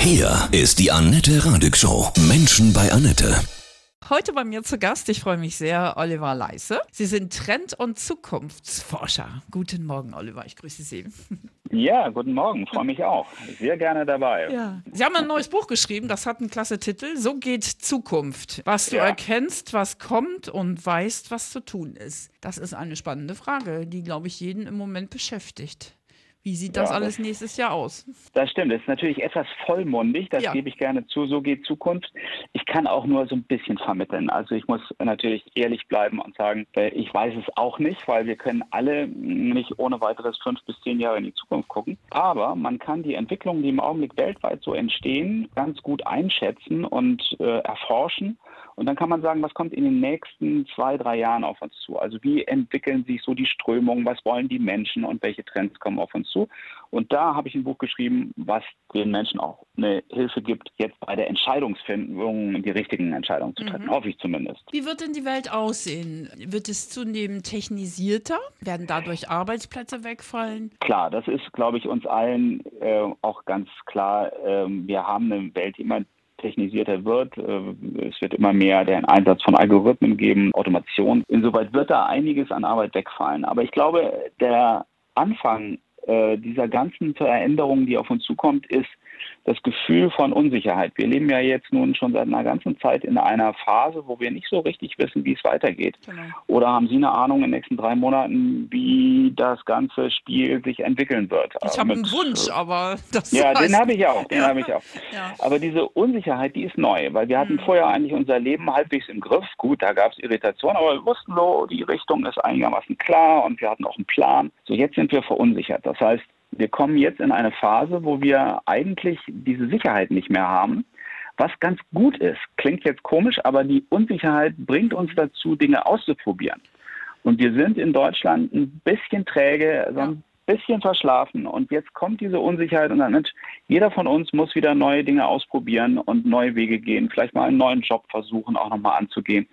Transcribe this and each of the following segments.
Hier ist die Annette Radig Show. Menschen bei Annette. Heute bei mir zu Gast, ich freue mich sehr, Oliver Leisse. Sie sind Trend- und Zukunftsforscher. Guten Morgen, Oliver, ich grüße Sie. Ja, guten Morgen, freue mich auch. Sehr gerne dabei. Ja. Sie haben ein neues Buch geschrieben, das hat einen klasse Titel. So geht Zukunft. Was du Ja. erkennst, was kommt und weißt, was zu tun ist. Das ist eine spannende Frage, die, glaube ich, jeden im Moment beschäftigt. Wie sieht das Ja, alles das- nächstes Jahr aus? Das stimmt, das ist natürlich etwas vollmundig, das Ja. gebe ich gerne zu, so geht Zukunft. Ich kann auch nur so ein bisschen vermitteln. Also ich muss natürlich ehrlich bleiben und sagen, äh, ich weiß es auch nicht, weil wir können alle nicht ohne weiteres fünf bis zehn Jahre in die Zukunft gucken. Aber man kann die Entwicklungen, die im Augenblick weltweit so entstehen, ganz gut einschätzen und äh, erforschen. Und dann kann man sagen, was kommt in den nächsten zwei, drei Jahren auf uns zu? Also wie entwickeln sich so die Strömungen, was wollen die Menschen und welche Trends kommen auf uns zu? Und da habe ich ein Buch geschrieben, was den Menschen auch eine Hilfe gibt, jetzt bei der Entscheidungsfindung die richtigen Entscheidungen zu treffen. Hoffe ich zumindest. Wie wird denn die Welt aussehen? Wird es zunehmend technisierter? Werden dadurch Arbeitsplätze wegfallen? Klar, das ist, glaube ich, uns allen äh, auch ganz klar. Ähm, wir haben eine Welt, die immer technisierter wird. Äh, Es wird immer mehr den Einsatz von Algorithmen geben, Automation. Insoweit wird da einiges an Arbeit wegfallen. Aber ich glaube, der Anfang äh, dieser ganzen Veränderungen, die auf uns zukommt, ist das Gefühl von Unsicherheit. Wir leben ja jetzt nun schon seit einer ganzen Zeit in einer Phase, wo wir nicht so richtig wissen, wie es weitergeht. Genau. Oder haben Sie eine Ahnung in den nächsten drei Monaten, wie das ganze Spiel sich entwickeln wird? Ich Äh, habe einen Wunsch, aber das Ja, den heißt- habe ich auch, den Ja. habe ich auch. Ja. Aber diese Unsicherheit, die ist neu, weil wir hatten Mhm. vorher eigentlich unser Leben halbwegs im Griff. Gut, da gab es Irritationen, aber wir wussten so, die Richtung ist einigermaßen klar und wir hatten auch einen Plan. So, jetzt sind wir verunsichert. Das heißt, wir kommen jetzt in eine Phase, wo wir eigentlich diese Sicherheit nicht mehr haben. Was ganz gut ist, klingt jetzt komisch, aber die Unsicherheit bringt uns dazu, Dinge auszuprobieren. Und wir sind in Deutschland ein bisschen träge, so ein bisschen verschlafen und jetzt kommt diese Unsicherheit und dann Mensch, jeder von uns muss wieder neue Dinge ausprobieren und neue Wege gehen, vielleicht mal einen neuen Job versuchen, auch nochmal anzugehen.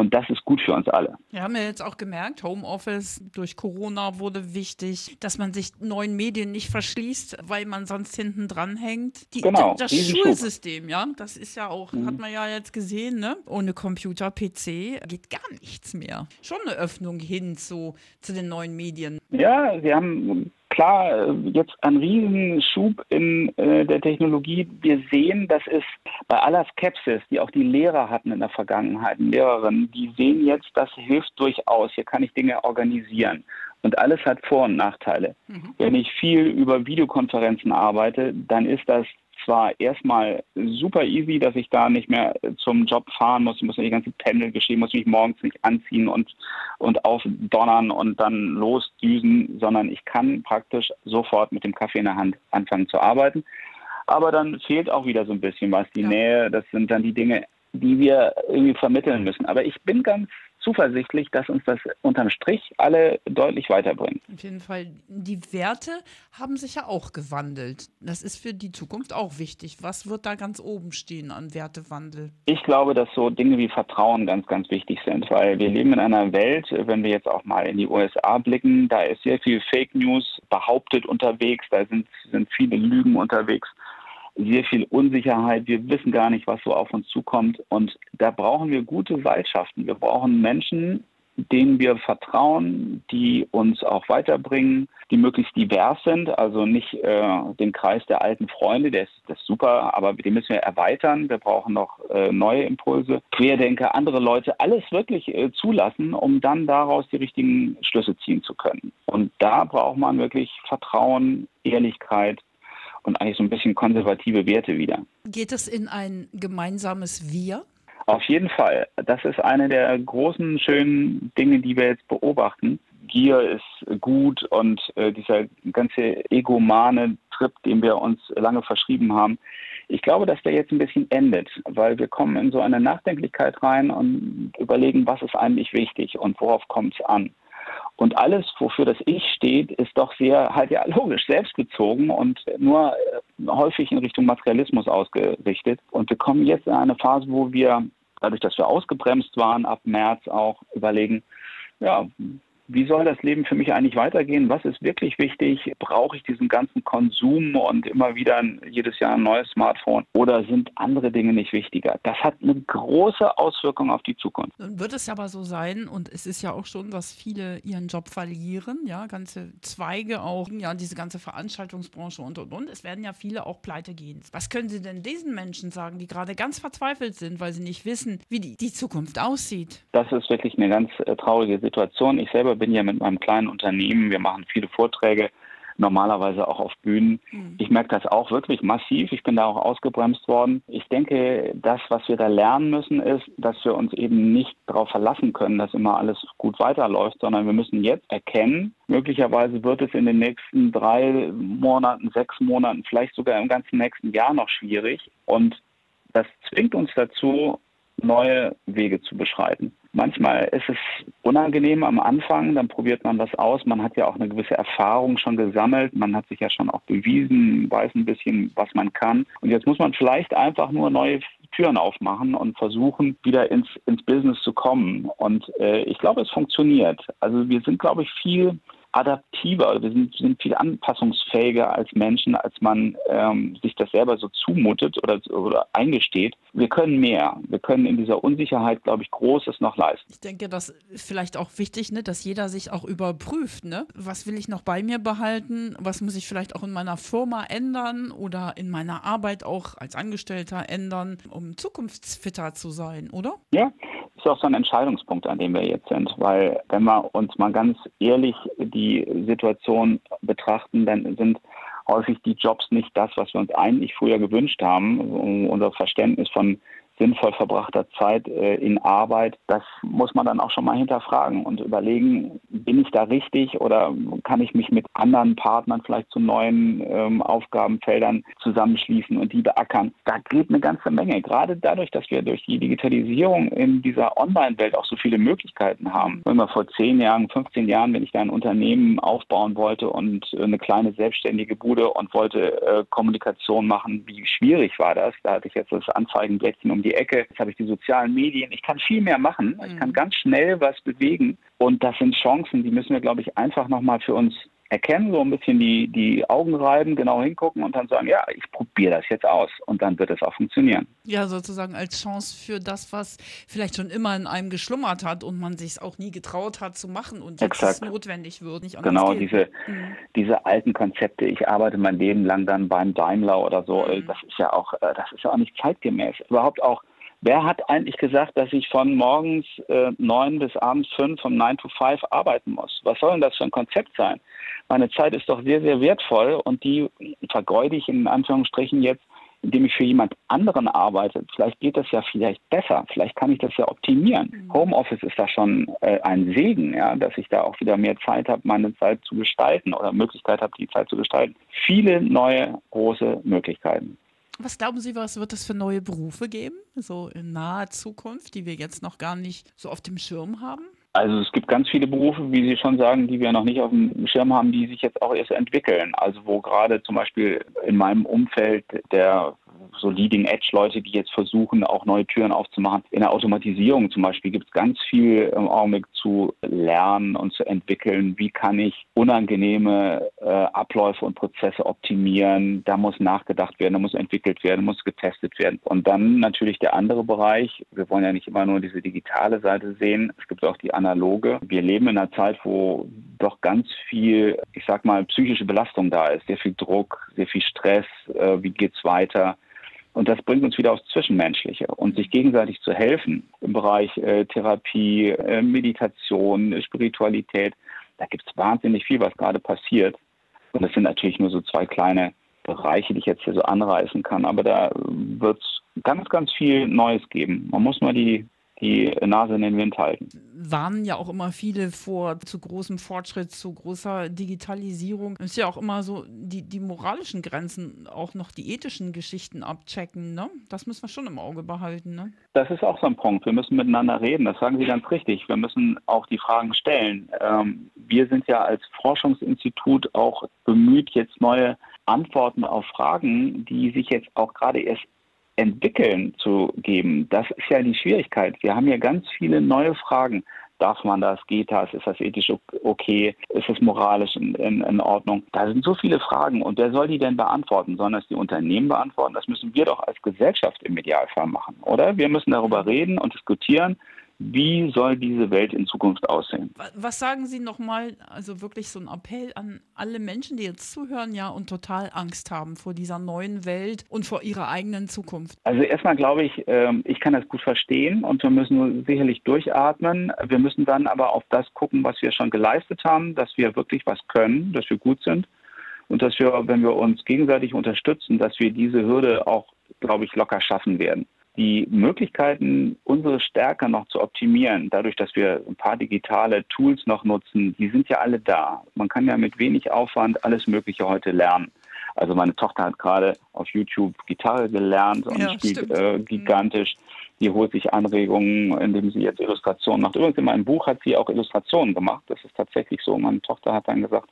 Und das ist gut für uns alle. Wir haben ja jetzt auch gemerkt, Homeoffice durch Corona wurde wichtig, dass man sich neuen Medien nicht verschließt, weil man sonst hinten dran hängt. Die, Genau, das. Schulsystem, ja, das ist ja auch, Mhm. hat man ja jetzt gesehen, ne? Ohne Computer, PC geht gar nichts mehr. Schon eine Öffnung hin zu, zu den neuen Medien. Ja, Sie haben klar äh, jetzt einen riesen Schub in äh, der Technologie. Wir sehen, dass es bei aller Skepsis, die auch die Lehrer hatten in der Vergangenheit, Lehrerinnen, die sehen jetzt, das hilft durchaus. Hier kann ich Dinge organisieren. Und alles hat Vor- und Nachteile. Wenn ich viel über Videokonferenzen arbeite, dann ist das zwar erstmal super easy, dass ich da nicht mehr zum Job fahren muss, ich muss nicht die ganze Pendel geschehen, muss mich morgens nicht anziehen und, und aufdonnern und dann losdüsen, sondern ich kann praktisch sofort mit dem Kaffee in der Hand anfangen zu arbeiten. Aber dann fehlt auch wieder so ein bisschen was. Die Ja. Nähe, das sind dann die Dinge, die wir irgendwie vermitteln müssen. Aber ich bin ganz zuversichtlich, dass uns das unterm Strich alle deutlich weiterbringt. Auf jeden Fall, die Werte haben sich ja auch gewandelt. Das ist für die Zukunft auch wichtig. Was wird da ganz oben stehen an Wertewandel? Ich glaube, dass so Dinge wie Vertrauen ganz, ganz wichtig sind, weil wir leben in einer Welt, wenn wir jetzt auch mal in die USA blicken, da ist sehr viel Fake News behauptet unterwegs, da sind, sind viele Lügen unterwegs, sehr viel Unsicherheit, wir wissen gar nicht, was so auf uns zukommt und da brauchen wir gute Seilschaften. Wir brauchen Menschen, denen wir vertrauen, die uns auch weiterbringen, die möglichst divers sind, also nicht äh, den Kreis der alten Freunde, der ist, das ist super, aber den müssen wir erweitern. Wir brauchen noch äh, neue Impulse, Querdenker, andere Leute, alles wirklich äh, zulassen, um dann daraus die richtigen Schlüsse ziehen zu können. Und da braucht man wirklich Vertrauen, Ehrlichkeit und eigentlich so ein bisschen konservative Werte wieder. Geht es in ein gemeinsames Wir? Auf jeden Fall. Das ist eine der großen, schönen Dinge, die wir jetzt beobachten. Gier ist gut und äh, dieser ganze egomane Trip, den wir uns lange verschrieben haben, ich glaube, dass der jetzt ein bisschen endet, weil wir kommen in so eine Nachdenklichkeit rein und überlegen, was ist eigentlich wichtig und worauf kommt es an. Und alles, wofür das Ich steht, ist doch sehr halt ja logisch selbstbezogen und nur äh, häufig in Richtung Materialismus ausgerichtet. Und wir kommen jetzt in eine Phase, wo wir, dadurch, dass wir ausgebremst waren, ab März auch überlegen, ja, wie soll das Leben für mich eigentlich weitergehen? Was ist wirklich wichtig? Brauche ich diesen ganzen Konsum und immer wieder jedes Jahr ein neues Smartphone? Oder sind andere Dinge nicht wichtiger? Das hat eine große Auswirkung auf die Zukunft. Dann wird es aber so sein, und es ist ja auch schon, dass viele ihren Job verlieren, ja, ganze Zweige auch, ja, diese ganze Veranstaltungsbranche und und und. Es werden ja viele auch pleite gehen. Was können Sie denn diesen Menschen sagen, die gerade ganz verzweifelt sind, weil sie nicht wissen, wie die, die Zukunft aussieht? Das ist wirklich eine ganz äh, traurige Situation. Ich selber bin ja mit meinem kleinen Unternehmen, wir machen viele Vorträge, normalerweise auch auf Bühnen. Mhm. Ich merke das auch wirklich massiv. Ich bin da auch ausgebremst worden. Ich denke, das, was wir da lernen müssen, ist, dass wir uns eben nicht darauf verlassen können, dass immer alles gut weiterläuft, sondern wir müssen jetzt erkennen, möglicherweise wird es in den nächsten drei Monaten, sechs Monaten, vielleicht sogar im ganzen nächsten Jahr noch schwierig. Und das zwingt uns dazu, neue Wege zu beschreiten. Manchmal ist es unangenehm am Anfang, dann probiert man was aus. Man hat ja auch eine gewisse Erfahrung schon gesammelt. Man hat sich ja schon auch bewiesen, weiß ein bisschen, was man kann. Und jetzt muss man vielleicht einfach nur neue Türen aufmachen und versuchen, wieder ins, ins Business zu kommen. Und äh, ich glaube, es funktioniert. Also wir sind, glaube ich, viel adaptiver, wir sind, sind viel anpassungsfähiger als Menschen, als man ähm, sich das selber so zumutet oder, oder eingesteht. Wir können mehr. Wir können in dieser Unsicherheit, glaube ich, Großes noch leisten. Ich denke, das ist vielleicht auch wichtig, ne, dass jeder sich auch überprüft. Ne? Was will ich noch bei mir behalten? Was muss ich vielleicht auch in meiner Firma ändern oder in meiner Arbeit auch als Angestellter ändern, um zukunftsfitter zu sein, oder? Ja, ist auch so ein Entscheidungspunkt, an dem wir jetzt sind, weil wenn wir uns mal ganz ehrlich die Situation betrachten, dann sind häufig die Jobs nicht das, was wir uns eigentlich früher gewünscht haben. Unser Verständnis von sinnvoll verbrachter Zeit äh, in Arbeit, das muss man dann auch schon mal hinterfragen und überlegen, bin ich da richtig oder kann ich mich mit anderen Partnern vielleicht zu neuen ähm, Aufgabenfeldern zusammenschließen und die beackern. Da geht eine ganze Menge, gerade dadurch, dass wir durch die Digitalisierung in dieser Online-Welt auch so viele Möglichkeiten haben. Wenn man vor zehn Jahren, 15 Jahren, wenn ich da ein Unternehmen aufbauen wollte und eine kleine selbstständige Bude und wollte äh, Kommunikation machen, wie schwierig war das? Da hatte ich jetzt das Anzeigenblättchen um die die Ecke, jetzt habe ich die sozialen Medien, ich kann viel mehr machen, ich kann mhm. ganz schnell was bewegen. Und das sind Chancen, die müssen wir, glaube ich, einfach nochmal für uns erkennen, so ein bisschen die, die Augen reiben, genau hingucken und dann sagen, ja, ich probiere das jetzt aus und dann wird es auch funktionieren. Ja, sozusagen als Chance für das, was vielleicht schon immer in einem geschlummert hat und man sich es auch nie getraut hat zu machen und jetzt Exakt. notwendig wird. Nicht genau, diese, mhm. diese alten Konzepte, ich arbeite mein Leben lang dann beim Daimler oder so, mhm. das ist ja auch, äh, das ist ja auch nicht zeitgemäß. Überhaupt auch Wer hat eigentlich gesagt, dass ich von morgens äh, 9 bis abends 5 vom 9 to 5 arbeiten muss? Was soll denn das für ein Konzept sein? Meine Zeit ist doch sehr, sehr wertvoll und die vergeude ich in Anführungsstrichen jetzt, indem ich für jemand anderen arbeite. Vielleicht geht das ja vielleicht besser. Vielleicht kann ich das ja optimieren. Mhm. Homeoffice ist da schon äh, ein Segen, ja, dass ich da auch wieder mehr Zeit habe, meine Zeit zu gestalten oder Möglichkeit habe, die Zeit zu gestalten. Viele neue große Möglichkeiten. Was glauben Sie, was wird es für neue Berufe geben, so in naher Zukunft, die wir jetzt noch gar nicht so auf dem Schirm haben? Also es gibt ganz viele Berufe, wie Sie schon sagen, die wir noch nicht auf dem Schirm haben, die sich jetzt auch erst entwickeln. Also wo gerade zum Beispiel in meinem Umfeld der so Leading-Edge-Leute, die jetzt versuchen, auch neue Türen aufzumachen. In der Automatisierung zum Beispiel gibt es ganz viel im Augenblick zu lernen und zu entwickeln. Wie kann ich unangenehme äh, Abläufe und Prozesse optimieren? Da muss nachgedacht werden, da muss entwickelt werden, muss getestet werden. Und dann natürlich der andere Bereich. Wir wollen ja nicht immer nur diese digitale Seite sehen. Es gibt auch die analoge. Wir leben in einer Zeit, wo doch ganz viel, ich sag mal, psychische Belastung da ist. Sehr viel Druck, sehr viel Stress. Äh, wie geht's weiter? Und das bringt uns wieder aufs Zwischenmenschliche und sich gegenseitig zu helfen im Bereich äh, Therapie, äh, Meditation, Spiritualität. Da gibt es wahnsinnig viel, was gerade passiert. Und das sind natürlich nur so zwei kleine Bereiche, die ich jetzt hier so anreißen kann. Aber da wird es ganz, ganz viel Neues geben. Man muss mal die die Nase in den Wind halten. Warnen ja auch immer viele vor zu großem Fortschritt, zu großer Digitalisierung. Es ist ja auch immer so die, die moralischen Grenzen, auch noch die ethischen Geschichten abchecken. Ne? Das müssen wir schon im Auge behalten. Ne? Das ist auch so ein Punkt. Wir müssen miteinander reden. Das sagen Sie ganz richtig. Wir müssen auch die Fragen stellen. Ähm, wir sind ja als Forschungsinstitut auch bemüht, jetzt neue Antworten auf Fragen, die sich jetzt auch gerade erst entwickeln zu geben, das ist ja die Schwierigkeit. Wir haben ja ganz viele neue Fragen. Darf man das? Geht das? Ist das ethisch okay? Ist es moralisch in, in, in Ordnung? Da sind so viele Fragen. Und wer soll die denn beantworten? Sollen das die Unternehmen beantworten? Das müssen wir doch als Gesellschaft im Idealfall machen, oder? Wir müssen darüber reden und diskutieren wie soll diese Welt in Zukunft aussehen? Was sagen Sie nochmal, also wirklich so ein Appell an alle Menschen, die jetzt zuhören, ja, und total Angst haben vor dieser neuen Welt und vor ihrer eigenen Zukunft? Also erstmal glaube ich, ähm, ich kann das gut verstehen und wir müssen sicherlich durchatmen. Wir müssen dann aber auf das gucken, was wir schon geleistet haben, dass wir wirklich was können, dass wir gut sind und dass wir, wenn wir uns gegenseitig unterstützen, dass wir diese Hürde auch, glaube ich, locker schaffen werden die Möglichkeiten, unsere Stärke noch zu optimieren, dadurch, dass wir ein paar digitale Tools noch nutzen, die sind ja alle da. Man kann ja mit wenig Aufwand alles Mögliche heute lernen. Also meine Tochter hat gerade auf YouTube Gitarre gelernt und ja, spielt äh, gigantisch. Die holt sich Anregungen, indem sie jetzt Illustrationen macht. Übrigens in meinem Buch hat sie auch Illustrationen gemacht. Das ist tatsächlich so. Meine Tochter hat dann gesagt,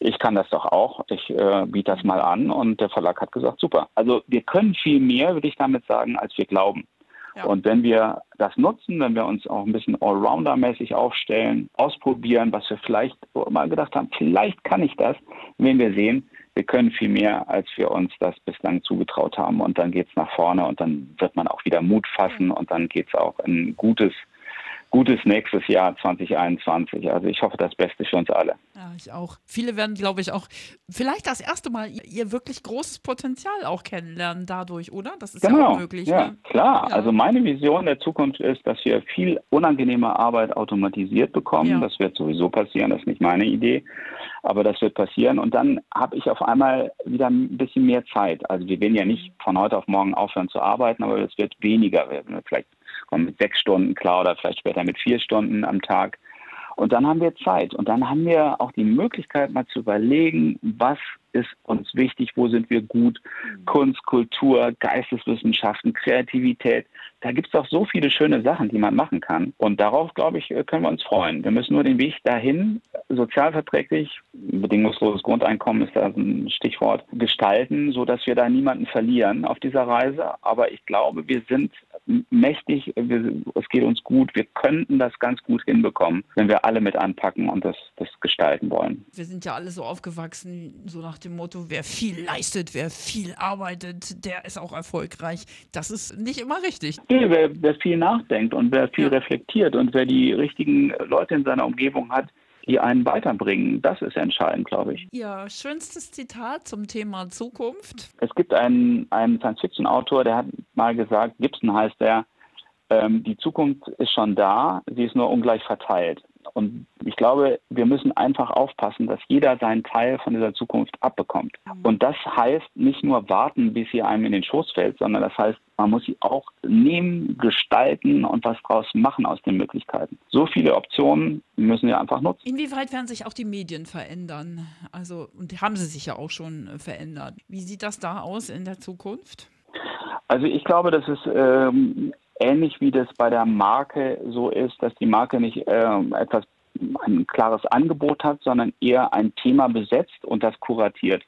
ich kann das doch auch, ich äh, biete das mal an und der Verlag hat gesagt, super. Also wir können viel mehr, würde ich damit sagen, als wir glauben. Ja. Und wenn wir das nutzen, wenn wir uns auch ein bisschen Allrounder-mäßig aufstellen, ausprobieren, was wir vielleicht mal gedacht haben, vielleicht kann ich das, wenn wir sehen, wir können viel mehr, als wir uns das bislang zugetraut haben. Und dann geht es nach vorne und dann wird man auch wieder Mut fassen und dann geht es auch in gutes gutes nächstes Jahr 2021. Also ich hoffe das Beste für uns alle. Ja, ich auch. Viele werden, glaube ich, auch vielleicht das erste Mal ihr wirklich großes Potenzial auch kennenlernen dadurch, oder? Das ist genau. ja auch möglich. Ja, ne? klar. Ja. Also meine Vision der Zukunft ist, dass wir viel unangenehme Arbeit automatisiert bekommen. Ja. Das wird sowieso passieren, das ist nicht meine Idee. Aber das wird passieren. Und dann habe ich auf einmal wieder ein bisschen mehr Zeit. Also wir werden ja nicht von heute auf morgen aufhören zu arbeiten, aber es wird weniger werden. Vielleicht kommen mit sechs Stunden klar oder vielleicht später mit vier Stunden am Tag. Und dann haben wir Zeit und dann haben wir auch die Möglichkeit, mal zu überlegen, was ist uns wichtig, wo sind wir gut, Kunst, Kultur, Geisteswissenschaften, Kreativität. Da gibt es auch so viele schöne Sachen, die man machen kann. Und darauf, glaube ich, können wir uns freuen. Wir müssen nur den Weg dahin sozialverträglich, bedingungsloses Grundeinkommen ist da ein Stichwort, gestalten, sodass wir da niemanden verlieren auf dieser Reise. Aber ich glaube, wir sind mächtig, wir, es geht uns gut, wir könnten das ganz gut hinbekommen, wenn wir alle mit anpacken und das, das gestalten wollen. Wir sind ja alle so aufgewachsen, so nach dem Motto, wer viel leistet, wer viel arbeitet, der ist auch erfolgreich. Das ist nicht immer richtig. Nee, wer, wer viel nachdenkt und wer viel ja. reflektiert und wer die richtigen Leute in seiner Umgebung hat, die einen weiterbringen. Das ist entscheidend, glaube ich. Ihr schönstes Zitat zum Thema Zukunft? Es gibt einen, einen Science-Fiction-Autor, der hat mal gesagt, Gibson heißt der, ähm, die Zukunft ist schon da, sie ist nur ungleich verteilt. Und ich glaube, wir müssen einfach aufpassen, dass jeder seinen Teil von dieser Zukunft abbekommt. Mhm. Und das heißt nicht nur warten, bis sie einem in den Schoß fällt, sondern das heißt, man muss sie auch nehmen, gestalten und was draus machen aus den Möglichkeiten. So viele Optionen müssen wir einfach nutzen. Inwieweit werden sich auch die Medien verändern? Also, und haben sie sich ja auch schon verändert. Wie sieht das da aus in der Zukunft? Also ich glaube, dass es ähm, ähnlich wie das bei der Marke so ist, dass die Marke nicht äh, etwas ein klares Angebot hat, sondern eher ein Thema besetzt und das kuratiert.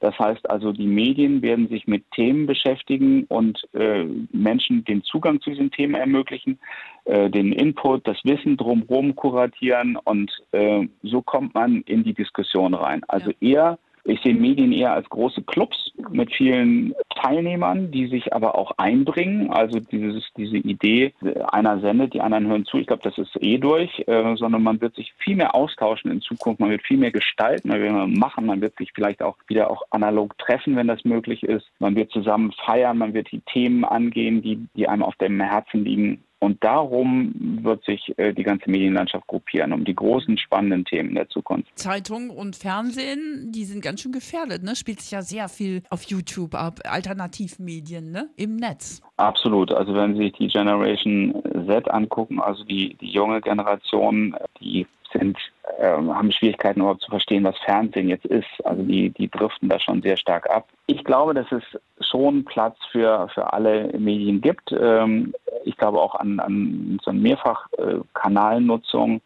Das heißt also, die Medien werden sich mit Themen beschäftigen und äh, Menschen den Zugang zu diesen Themen ermöglichen, äh, den Input, das Wissen drumherum kuratieren und äh, so kommt man in die Diskussion rein. Also ja. eher ich sehe Medien eher als große Clubs mit vielen Teilnehmern, die sich aber auch einbringen. Also dieses, diese Idee, einer sendet, die anderen hören zu. Ich glaube, das ist eh durch, äh, sondern man wird sich viel mehr austauschen in Zukunft. Man wird viel mehr gestalten, man wird mehr machen. Man wird sich vielleicht auch wieder auch analog treffen, wenn das möglich ist. Man wird zusammen feiern. Man wird die Themen angehen, die, die einem auf dem Herzen liegen. Und darum wird sich äh, die ganze Medienlandschaft gruppieren, um die großen spannenden Themen der Zukunft. Zeitung und Fernsehen, die sind ganz schön gefährdet, ne? Spielt sich ja sehr viel auf YouTube ab, Alternativmedien, ne? Im Netz. Absolut. Also wenn Sie sich die Generation Z angucken, also die, die junge Generation, die sind, äh, haben Schwierigkeiten überhaupt zu verstehen, was Fernsehen jetzt ist. Also die, die driften da schon sehr stark ab. Ich glaube, dass es schon Platz für, für alle Medien gibt. Ähm, ich glaube auch an, an so eine Mehrfachkanalnutzung.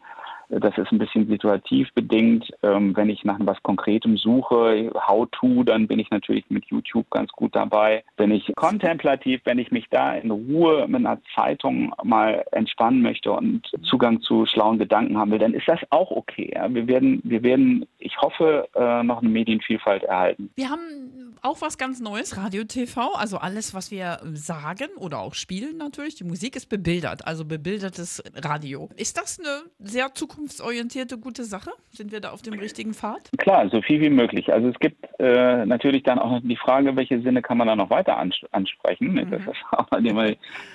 Das ist ein bisschen situativ bedingt. Ähm, wenn ich nach was Konkretem suche, How-to, dann bin ich natürlich mit YouTube ganz gut dabei. Wenn ich kontemplativ, wenn ich mich da in Ruhe mit einer Zeitung mal entspannen möchte und Zugang zu schlauen Gedanken haben will, dann ist das auch okay. Wir werden, wir werden, ich hoffe, äh, noch eine Medienvielfalt erhalten. Wir haben auch was ganz Neues, Radio TV. Also alles, was wir sagen oder auch spielen natürlich. Die Musik ist bebildert, also bebildertes Radio. Ist das eine sehr zukunftsorientierte, gute Sache? Sind wir da auf dem richtigen Pfad? Klar, so viel wie möglich. Also es gibt äh, natürlich dann auch die Frage, welche Sinne kann man da noch weiter ansprechen. Mhm. Das ist auch,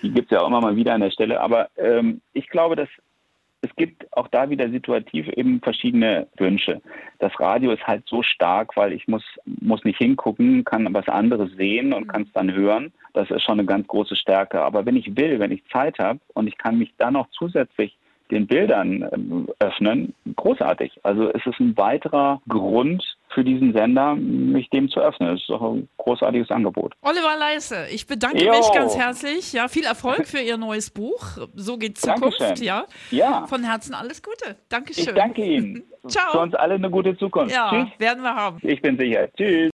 die gibt es ja auch immer mal wieder an der Stelle. Aber ähm, ich glaube, dass es gibt auch da wieder situativ eben verschiedene Wünsche. Das Radio ist halt so stark, weil ich muss, muss nicht hingucken, kann was anderes sehen und kann es dann hören. Das ist schon eine ganz große Stärke. Aber wenn ich will, wenn ich Zeit habe und ich kann mich dann noch zusätzlich den Bildern ähm, öffnen, großartig. Also es ist ein weiterer Grund für diesen Sender, mich dem zu öffnen. Das ist doch ein großartiges Angebot. Oliver Leisse, ich bedanke jo. mich ganz herzlich. Ja, viel Erfolg für Ihr neues Buch. So geht Zukunft. Ja. ja. Von Herzen alles Gute. Dankeschön. Ich danke Ihnen. Ciao. Für uns alle eine gute Zukunft. Ja, Tschüss. werden wir haben. Ich bin sicher. Tschüss.